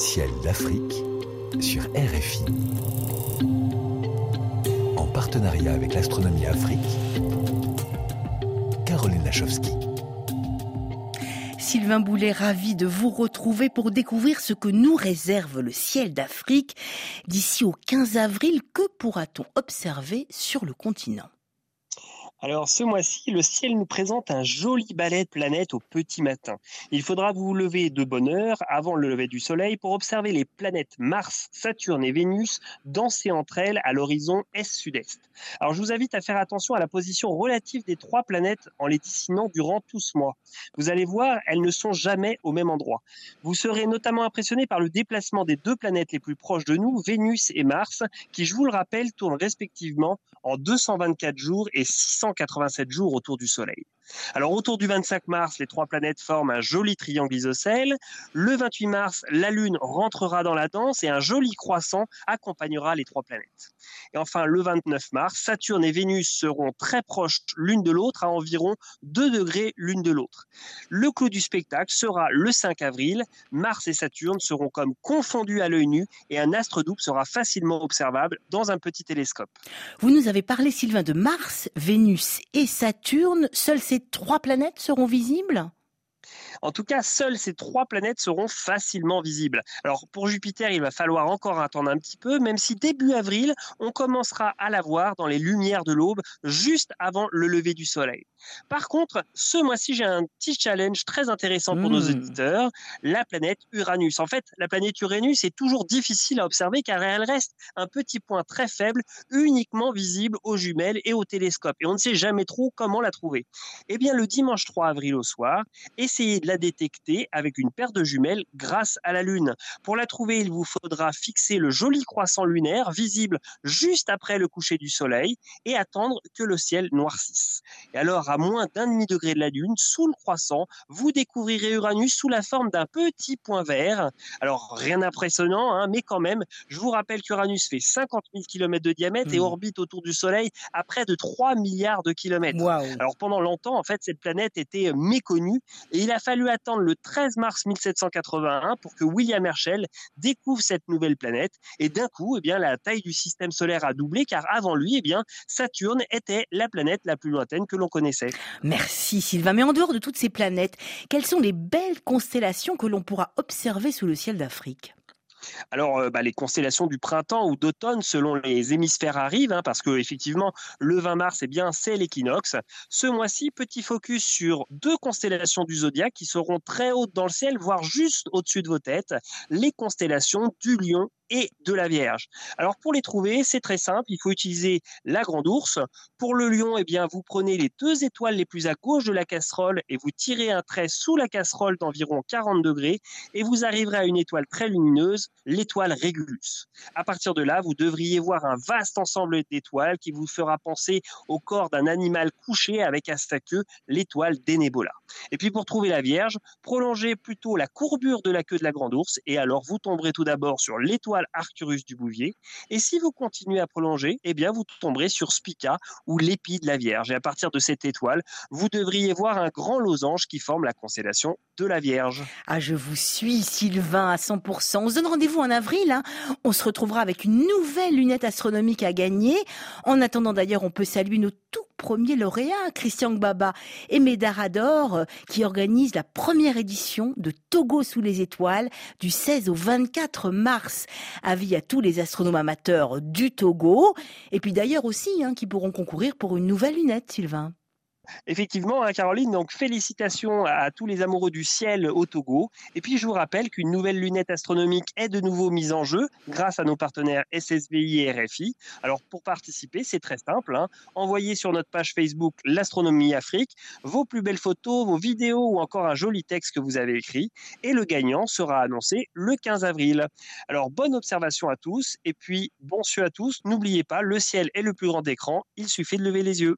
Ciel d'Afrique sur RFI. En partenariat avec l'Astronomie Afrique, Caroline Lachowski. Sylvain Boulet, ravi de vous retrouver pour découvrir ce que nous réserve le ciel d'Afrique. D'ici au 15 avril, que pourra-t-on observer sur le continent? Alors ce mois-ci, le ciel nous présente un joli balai de planètes au petit matin. Il faudra vous lever de bonne heure avant le lever du Soleil pour observer les planètes Mars, Saturne et Vénus danser entre elles à l'horizon est-sud-est. Alors je vous invite à faire attention à la position relative des trois planètes en les dessinant durant tout ce mois. Vous allez voir, elles ne sont jamais au même endroit. Vous serez notamment impressionné par le déplacement des deux planètes les plus proches de nous, Vénus et Mars, qui, je vous le rappelle, tournent respectivement en 224 jours et 687 jours autour du Soleil. Alors autour du 25 mars, les trois planètes forment un joli triangle isocèle. Le 28 mars, la Lune rentrera dans la danse et un joli croissant accompagnera les trois planètes. Et enfin, le 29 mars, Saturne et Vénus seront très proches l'une de l'autre, à environ 2 degrés l'une de l'autre. Le clou du spectacle sera le 5 avril. Mars et Saturne seront comme confondus à l'œil nu et un astre double sera facilement observable dans un petit télescope. Vous nous avez parlé, Sylvain, de Mars, Vénus et Saturne. Trois planètes seront visibles? En tout cas, seules ces trois planètes seront facilement visibles. Alors pour Jupiter, il va falloir encore attendre un petit peu, même si début avril, on commencera à la voir dans les lumières de l'aube, juste avant le lever du Soleil. Par contre, ce mois-ci, j'ai un petit challenge très intéressant pour nos hmm. auditeurs, la planète Uranus. En fait, la planète Uranus est toujours difficile à observer car elle reste un petit point très faible, uniquement visible aux jumelles et au télescope. Et on ne sait jamais trop comment la trouver. Eh bien, le dimanche 3 avril au soir, essayez de la détecter avec une paire de jumelles grâce à la Lune. Pour la trouver, il vous faudra fixer le joli croissant lunaire visible juste après le coucher du Soleil et attendre que le ciel noircisse. Et alors, à moins d'un demi degré de la Lune, sous le croissant, vous découvrirez Uranus sous la forme d'un petit point vert. Alors, rien d'impressionnant, hein, mais quand même, je vous rappelle qu'Uranus fait 50 000 km de diamètre et hmm. orbite autour du Soleil à près de 3 milliards de kilomètres. Alors, pendant longtemps, en fait, cette planète était méconnue et il a fallu attendre le 13 mars 1781 pour que William Herschel découvre cette nouvelle planète. Et d'un coup, eh la taille du système solaire a doublé car avant lui, eh Saturne était la planète la plus lointaine que l'on connaissait. Merci Sylvain. Mais en dehors de toutes ces planètes, quelles sont les belles constellations que l'on pourra observer sous le ciel d'Afrique? Alors, euh, bah, les constellations du printemps ou d'automne, selon les hémisphères, arrivent, hein, parce que effectivement, le 20 mars, eh bien, c'est l'équinoxe. Ce mois-ci, petit focus sur deux constellations du zodiaque qui seront très hautes dans le ciel, voire juste au-dessus de vos têtes, les constellations du Lion et de la Vierge. Alors pour les trouver, c'est très simple, il faut utiliser la grande ours. Pour le lion, eh bien vous prenez les deux étoiles les plus à gauche de la casserole et vous tirez un trait sous la casserole d'environ 40 degrés et vous arriverez à une étoile très lumineuse, l'étoile Régulus. À partir de là, vous devriez voir un vaste ensemble d'étoiles qui vous fera penser au corps d'un animal couché avec à sa queue l'étoile d'Enebola. Et puis pour trouver la Vierge, prolongez plutôt la courbure de la queue de la grande ours et alors vous tomberez tout d'abord sur l'étoile Arcturus du Bouvier. Et si vous continuez à prolonger, eh bien, vous tomberez sur Spica ou l'épi de la Vierge. Et à partir de cette étoile, vous devriez voir un grand losange qui forme la constellation de la Vierge. Ah, je vous suis, Sylvain, à 100%. On se donne rendez-vous en avril. Hein. On se retrouvera avec une nouvelle lunette astronomique à gagner. En attendant, d'ailleurs, on peut saluer nos tout premier lauréat, Christian Gbaba, et Médarador, euh, qui organise la première édition de Togo sous les étoiles du 16 au 24 mars. Avis à tous les astronomes amateurs du Togo, et puis d'ailleurs aussi, hein, qui pourront concourir pour une nouvelle lunette, Sylvain. Effectivement, hein, Caroline, donc félicitations à tous les amoureux du ciel au Togo. Et puis je vous rappelle qu'une nouvelle lunette astronomique est de nouveau mise en jeu grâce à nos partenaires SSBI et RFI. Alors pour participer, c'est très simple. Hein. Envoyez sur notre page Facebook l'astronomie Afrique vos plus belles photos, vos vidéos ou encore un joli texte que vous avez écrit. Et le gagnant sera annoncé le 15 avril. Alors bonne observation à tous et puis bon cieux à tous. N'oubliez pas, le ciel est le plus grand écran. Il suffit de lever les yeux.